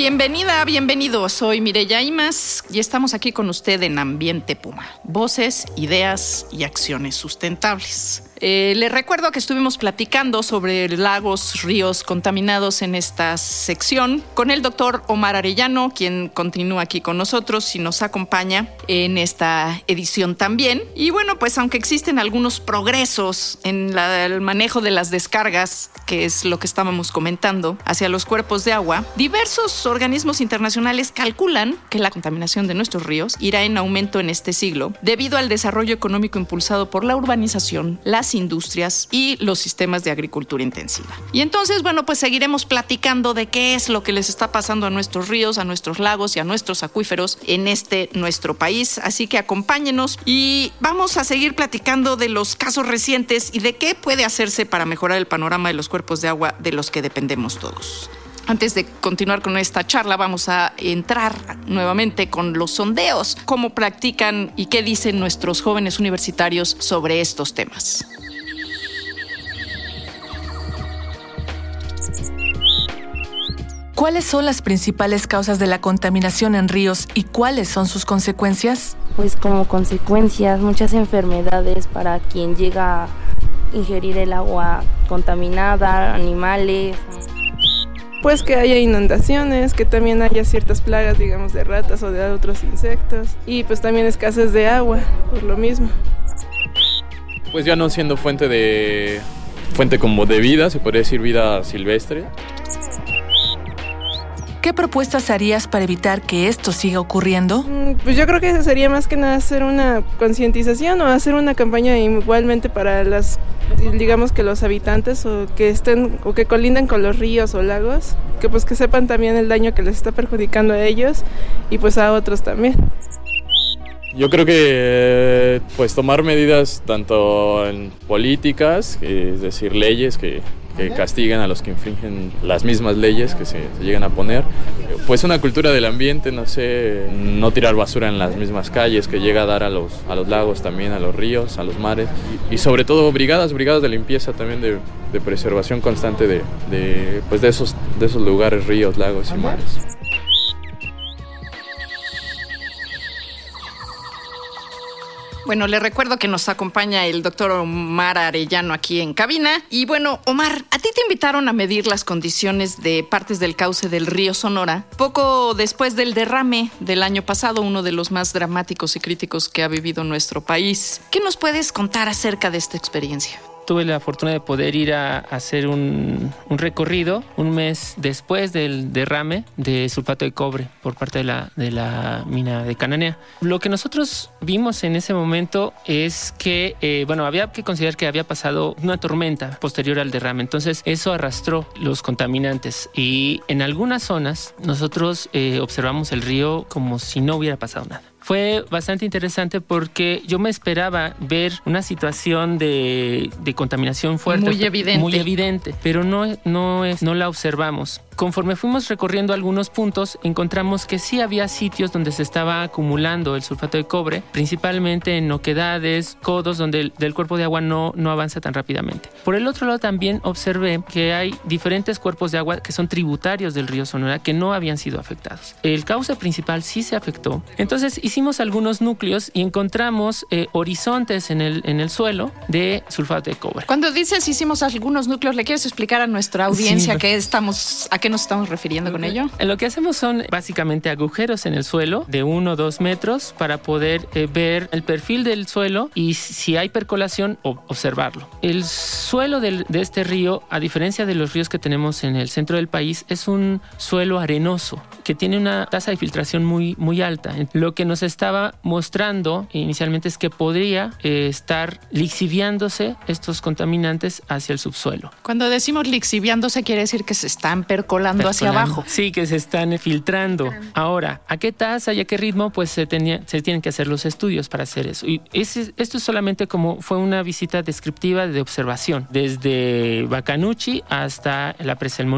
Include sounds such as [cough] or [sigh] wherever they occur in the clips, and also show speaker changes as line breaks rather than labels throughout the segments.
Bienvenida, bienvenido. Soy Mireya Imas y estamos aquí con usted en Ambiente Puma. Voces, ideas y acciones sustentables. Eh, le recuerdo que estuvimos platicando sobre lagos, ríos contaminados en esta sección con el doctor Omar Arellano, quien continúa aquí con nosotros y nos acompaña en esta edición también. Y bueno, pues aunque existen algunos progresos en el manejo de las descargas, que es lo que estábamos comentando, hacia los cuerpos de agua, diversos organismos internacionales calculan que la contaminación de nuestros ríos irá en aumento en este siglo debido al desarrollo económico impulsado por la urbanización, las industrias y los sistemas de agricultura intensiva. Y entonces, bueno, pues seguiremos platicando de qué es lo que les está pasando a nuestros ríos, a nuestros lagos y a nuestros acuíferos en este nuestro país. Así que acompáñenos y vamos a seguir platicando de los casos recientes y de qué puede hacerse para mejorar el panorama de los cuerpos de agua de los que dependemos todos. Antes de continuar con esta charla, vamos a entrar nuevamente con los sondeos, cómo practican y qué dicen nuestros jóvenes universitarios sobre estos temas.
¿Cuáles son las principales causas de la contaminación en ríos y cuáles son sus consecuencias?
Pues como consecuencias muchas enfermedades para quien llega a ingerir el agua contaminada, animales.
Pues que haya inundaciones, que también haya ciertas plagas, digamos, de ratas o de otros insectos y pues también escasez de agua, por lo mismo.
Pues ya no siendo fuente de fuente como de vida, se podría decir vida silvestre.
¿Qué propuestas harías para evitar que esto siga ocurriendo?
Mm, Pues yo creo que sería más que nada hacer una concientización o hacer una campaña igualmente para las, digamos que los habitantes o que estén o que colindan con los ríos o lagos, que pues que sepan también el daño que les está perjudicando a ellos y pues a otros también.
Yo creo que pues tomar medidas tanto en políticas, que es decir, leyes que, que castiguen a los que infringen las mismas leyes que se, se llegan a poner. Pues una cultura del ambiente, no sé, no tirar basura en las mismas calles que llega a dar a los, a los lagos también, a los ríos, a los mares. Y, y sobre todo brigadas, brigadas de limpieza también de, de preservación constante de, de, pues de, esos, de esos lugares, ríos, lagos y mares.
Bueno, le recuerdo que nos acompaña el doctor Omar Arellano aquí en cabina. Y bueno, Omar, a ti te invitaron a medir las condiciones de partes del cauce del río Sonora poco después del derrame del año pasado, uno de los más dramáticos y críticos que ha vivido nuestro país. ¿Qué nos puedes contar acerca de esta experiencia?
Tuve la fortuna de poder ir a, hacer un, un, recorrido un mes después del derrame de sulfato de cobre por parte de la, de la mina de Cananea. Lo que nosotros vimos en ese momento es que, eh, bueno, había que considerar que había pasado una tormenta posterior al derrame, entonces eso arrastró los contaminantes. Y en algunas zonas nosotros eh, observamos el río como si no hubiera pasado nada fue bastante interesante porque yo me esperaba ver una situación de, de contaminación fuerte.
Muy evidente.
Muy evidente, pero no, no, es, no la observamos. Conforme fuimos recorriendo algunos puntos, encontramos que sí había sitios donde se estaba acumulando el sulfato de cobre, principalmente en oquedades, codos, donde el del cuerpo de agua no, no avanza tan rápidamente. Por el otro lado, también observé que hay diferentes cuerpos de agua que son tributarios del río Sonora que no habían sido afectados. El cauce principal sí se afectó. Entonces hicimos algunos núcleos y encontramos eh, horizontes en el, en el suelo de sulfato de cobre.
Cuando dices hicimos algunos núcleos, ¿le quieres explicar a nuestra audiencia sí, qué estamos, a qué qué nos estamos refiriendo con ello?
Lo que hacemos son básicamente agujeros en el suelo de uno o dos metros para poder eh, ver el perfil del suelo y si hay percolación, observarlo. El suelo del, de este río, a diferencia de los ríos que tenemos en el centro del país, es un suelo arenoso que tiene una tasa de filtración muy, muy alta. Lo que nos estaba mostrando inicialmente es que podría eh, estar lixiviándose estos contaminantes hacia el subsuelo.
Cuando decimos lixiviándose quiere decir que se están percolando, hacia abajo.
Sí, que se están filtrando. Ahora, ¿a qué tasa y a qué ritmo? Pues se, tenía, se tienen que hacer los estudios para hacer eso. Y esto es solamente como fue una visita descriptiva de observación, desde Bacanuchi hasta la presa El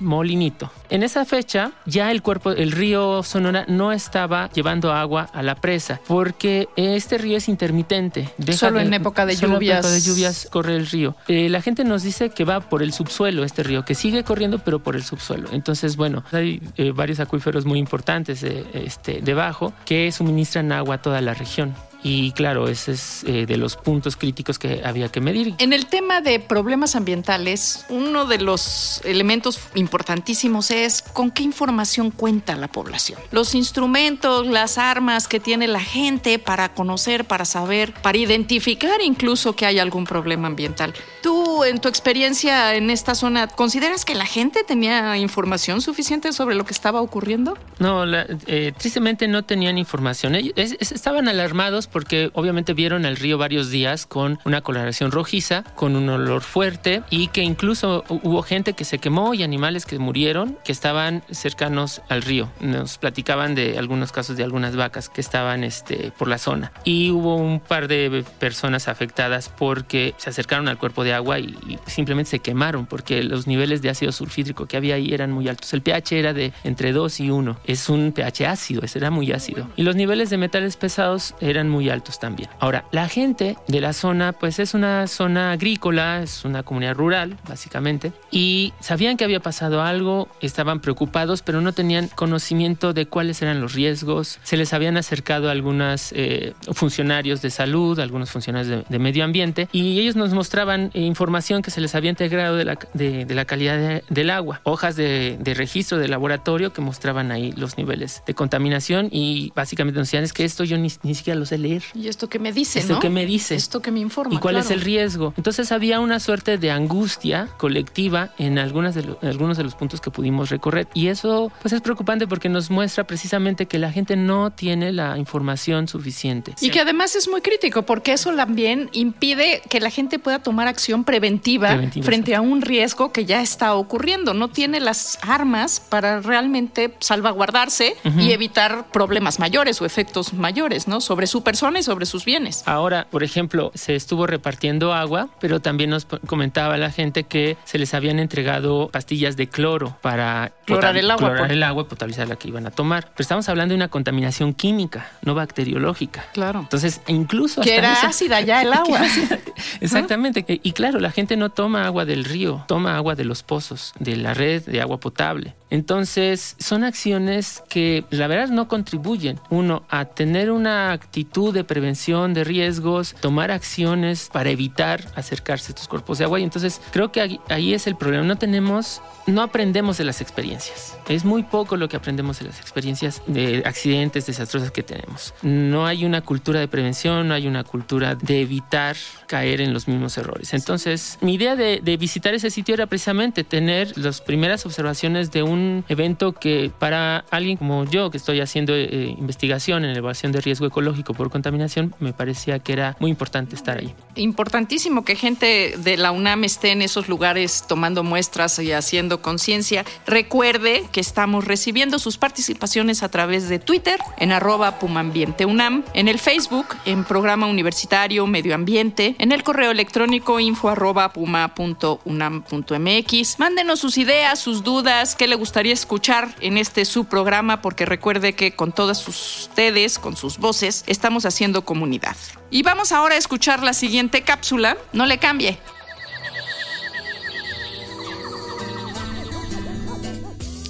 Molinito. En esa fecha ya el cuerpo, el río Sonora no estaba llevando agua a la presa porque este río es intermitente.
solo en época de lluvias.
En época de lluvias corre el río. Eh, la gente nos dice que va por el subsuelo este río, que sigue corriendo pero por el subsuelo. Entonces, bueno, hay eh, varios acuíferos muy importantes eh, este, debajo que suministran agua a toda la región. Y claro, ese es eh, de los puntos críticos que había que medir.
En el tema de problemas ambientales, uno de los elementos importantísimos es con qué información cuenta la población. Los instrumentos, las armas que tiene la gente para conocer, para saber, para identificar incluso que hay algún problema ambiental. Tú, en tu experiencia en esta zona, ¿consideras que la gente tenía información suficiente sobre lo que estaba ocurriendo?
No, eh, tristemente no tenían información. Ellos, estaban alarmados porque obviamente vieron el río varios días con una coloración rojiza, con un olor fuerte y que incluso hubo gente que se quemó y animales que murieron que estaban cercanos al río. Nos platicaban de algunos casos de algunas vacas que estaban este, por la zona. Y hubo un par de personas afectadas porque se acercaron al cuerpo de agua y, simplemente se quemaron porque los niveles de ácido sulfídrico que había ahí eran muy altos. El pH era de entre 2 y 1. Es un pH ácido, ese era muy ácido. Y los niveles de metales pesados eran muy altos también. Ahora, la gente de la zona, pues es una zona agrícola, es una comunidad rural, básicamente, y sabían que había pasado algo, estaban preocupados, pero no tenían conocimiento de cuáles eran los riesgos. Se les habían acercado algunos eh, funcionarios de salud, algunos funcionarios de, medio ambiente, y ellos nos mostraban eh, información que se les había integrado de la, de, la calidad del agua, hojas de, registro de laboratorio que mostraban ahí los niveles de contaminación y básicamente nos decían es que esto yo ni, ni siquiera lo sé leer
¿Y esto que me dice?
Esto que me dice.
Esto que me informa.
¿Y cuál es el riesgo? Entonces había una suerte de angustia colectiva en algunas de algunos de los puntos que pudimos recorrer. Y eso pues es preocupante porque nos muestra precisamente que la gente no tiene la información suficiente.
Y que además es muy crítico porque eso también impide que la gente pueda tomar acción preventiva, frente a un riesgo que ya está ocurriendo. No tiene las armas para realmente salvaguardarse y evitar problemas mayores o efectos mayores, ¿no? Sobre su persona y sobre sus bienes.
Ahora, por ejemplo, se estuvo repartiendo agua, pero también nos comentaba la gente que se les habían entregado pastillas de cloro para
clorar el agua,
clorar el agua y potabilizar la que iban a tomar. Pero estamos hablando de una contaminación química, no bacteriológica.
Claro.
Entonces, incluso
que era ácida ya el [laughs] agua. [laughs] [laughs]
Exactamente. Y claro, la gente no toma agua del río, toma agua de los pozos, de la red de agua potable. Entonces, son acciones que la verdad no contribuyen, uno, a tener una actitud de prevención de riesgos, tomar acciones para evitar acercarse a estos cuerpos de agua. Y entonces, creo que ahí, es el problema. No tenemos, no aprendemos de las experiencias. Es muy poco lo que aprendemos de las experiencias de accidentes desastrosas que tenemos. No hay una cultura de prevención, no hay una cultura de evitar caer en los mismos errores. Entonces, mi idea de, visitar ese sitio era precisamente tener las primeras observaciones de un evento que para alguien como yo, que estoy haciendo eh, investigación en evaluación de riesgo ecológico por contaminación, me parecía que era muy importante estar ahí.
Importantísimo que gente de la UNAM esté en esos lugares tomando muestras y haciendo conciencia. Recuerde que estamos recibiendo sus participaciones a través de Twitter en arroba UNAM, en el Facebook en Programa Universitario Medio Ambiente, en el correo electrónico info arroba puma.unam.mx. Mándenos sus ideas, sus dudas, qué le gusta gustaría escuchar en este su programa porque recuerde que con todas ustedes, con sus voces, estamos haciendo comunidad. Y vamos ahora a escuchar la siguiente cápsula. No le cambie.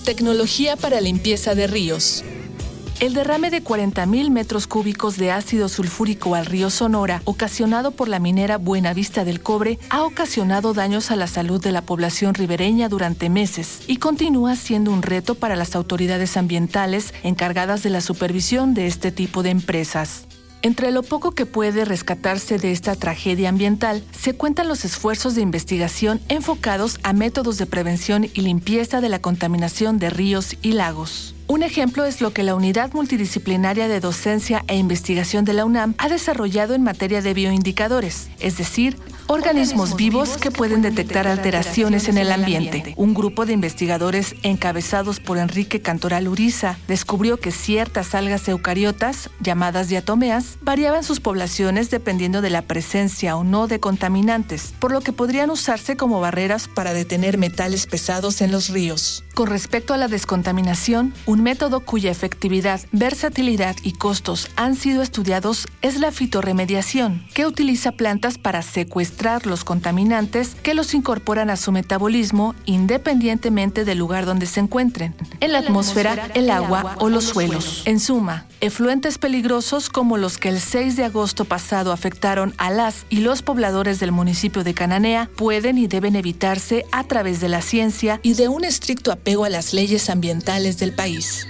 Tecnología para limpieza de ríos. El derrame de 40.000 metros cúbicos de ácido sulfúrico al río Sonora, ocasionado por la minera Buenavista del Cobre, ha ocasionado daños a la salud de la población ribereña durante meses y continúa siendo un reto para las autoridades ambientales encargadas de la supervisión de este tipo de empresas. Entre lo poco que puede rescatarse de esta tragedia ambiental, se cuentan los esfuerzos de investigación enfocados a métodos de prevención y limpieza de la contaminación de ríos y lagos. Un ejemplo es lo que la Unidad Multidisciplinaria de Docencia e Investigación de la UNAM ha desarrollado en materia de bioindicadores, es decir, organismos vivos que pueden detectar alteraciones en el ambiente. Un grupo de investigadores encabezados por Enrique Cantoral Uriza descubrió que ciertas algas eucariotas, llamadas diatomeas, variaban sus poblaciones dependiendo de la presencia o no de contaminantes, por lo que podrían usarse como barreras para detener metales pesados en los ríos. Con respecto a la descontaminación, un método cuya efectividad, versatilidad y costos han sido estudiados es la fitorremediación, que utiliza plantas para secuestrar los contaminantes que los incorporan a su metabolismo independientemente del lugar donde se encuentren, en la atmósfera, el agua o los suelos. En suma, efluentes peligrosos como los que el 6 de agosto pasado afectaron a las y los pobladores del municipio de Cananea pueden y deben evitarse a través de la ciencia y de un estricto apego a las leyes ambientales del país.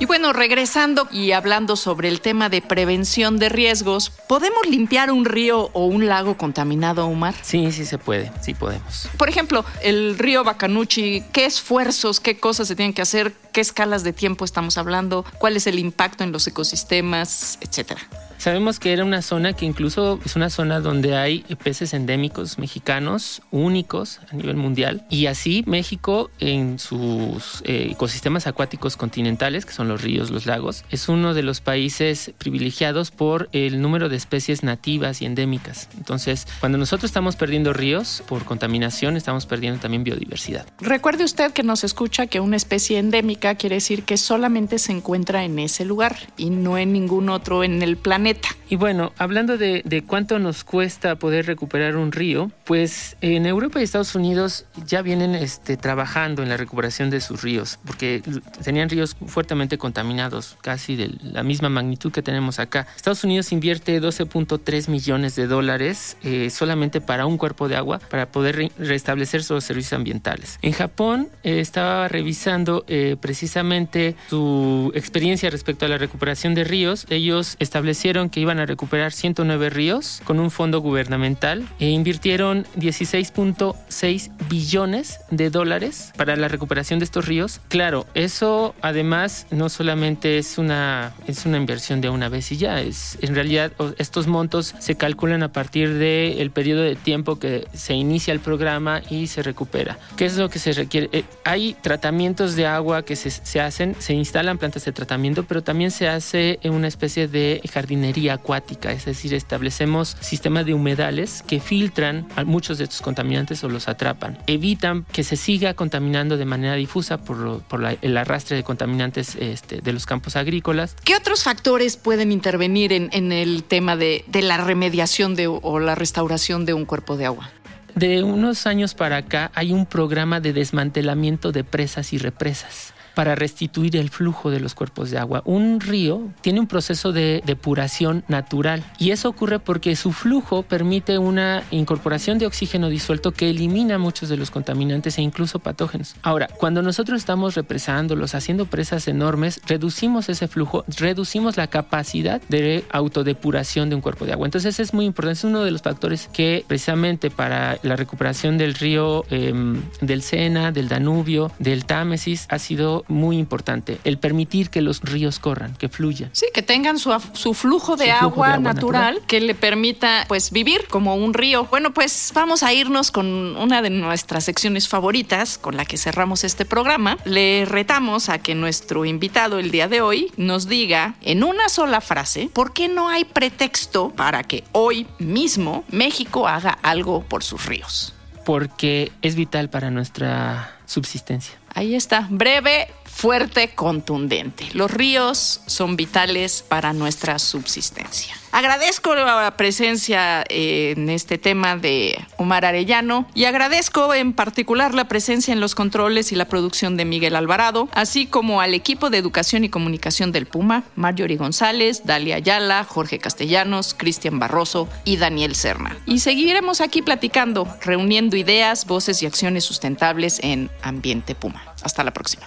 Y bueno, regresando y hablando sobre el tema de prevención de riesgos, ¿podemos limpiar un río o un lago contaminado, Omar?
Sí, sí se puede, sí podemos.
Por ejemplo, el río Bacanuchi, ¿qué esfuerzos, qué cosas se tienen que hacer? ¿Qué escalas de tiempo estamos hablando? ¿Cuál es el impacto en los ecosistemas, etcétera?
Sabemos que era una zona que incluso es una zona donde hay peces endémicos mexicanos únicos a nivel mundial. Y así México en sus eh, ecosistemas acuáticos continentales, que son los ríos, los lagos, es uno de los países privilegiados por el número de especies nativas y endémicas. Entonces, cuando nosotros estamos perdiendo ríos por contaminación, estamos perdiendo también biodiversidad.
Recuerde usted que nos escucha que una especie endémica quiere decir que solamente se encuentra en ese lugar y no en ningún otro en el planeta
y bueno, hablando de, de, cuánto nos cuesta poder recuperar un río, pues en Europa y Estados Unidos ya vienen este, trabajando en la recuperación de sus ríos, porque tenían ríos fuertemente contaminados, casi de la misma magnitud que tenemos acá. Estados Unidos invierte 12.3 millones de dólares eh, solamente para un cuerpo de agua para poder re restablecer sus servicios ambientales. En Japón eh, estaba revisando eh, precisamente su experiencia respecto a la recuperación de ríos. Ellos establecieron que iban a recuperar 109 ríos con un fondo gubernamental e invirtieron 16.6 billones de dólares para la recuperación de estos ríos. Claro, eso además no solamente es una, es una inversión de una vez y ya, es en realidad estos montos se calculan a partir del el periodo de tiempo que se inicia el programa y se recupera. ¿Qué es lo que se requiere? Eh, hay tratamientos de agua que se, se hacen, se instalan plantas de tratamiento, pero también se hace una especie de jardinería acuática, es decir, establecemos sistemas de humedales que filtran a muchos de estos contaminantes o los atrapan. Evitan que se siga contaminando de manera difusa por, por la, el arrastre de contaminantes este, de los campos agrícolas.
¿Qué otros factores pueden intervenir en, en el tema de, de la remediación de, o la restauración de un cuerpo de agua?
De unos años para acá hay un programa de desmantelamiento de presas y represas para restituir el flujo de los cuerpos de agua. Un río tiene un proceso de depuración natural y eso ocurre porque su flujo permite una incorporación de oxígeno disuelto que elimina muchos de los contaminantes e incluso patógenos. Ahora, cuando nosotros estamos represándolos, haciendo presas enormes, reducimos ese flujo, reducimos la capacidad de autodepuración de un cuerpo de agua. Entonces es muy importante, es uno de los factores que precisamente para la recuperación del río eh, del Sena, del Danubio, del Támesis, ha sido muy importante, el permitir que los ríos corran, que fluyan.
Sí, que tengan su, su, flujo, de, su agua flujo de, agua natural, natural que le permita pues vivir como un río. Bueno, pues vamos a irnos con una de nuestras secciones favoritas con la que cerramos este programa. Le retamos a que nuestro invitado el día de hoy nos diga en una sola frase por qué no hay pretexto para que hoy mismo México haga algo por sus ríos.
Porque es vital para nuestra subsistencia.
Ahí está, breve, fuerte, contundente. Los ríos son vitales para nuestra subsistencia. Agradezco la presencia eh, en este tema de Omar Arellano y agradezco en particular la presencia en los controles y la producción de Miguel Alvarado, así como al equipo de educación y comunicación del Puma, Marjorie González, Dalia Ayala, Jorge Castellanos, Cristian Barroso y Daniel Serna. Y seguiremos aquí platicando, reuniendo ideas, voces y acciones sustentables en Ambiente Puma. Hasta la próxima.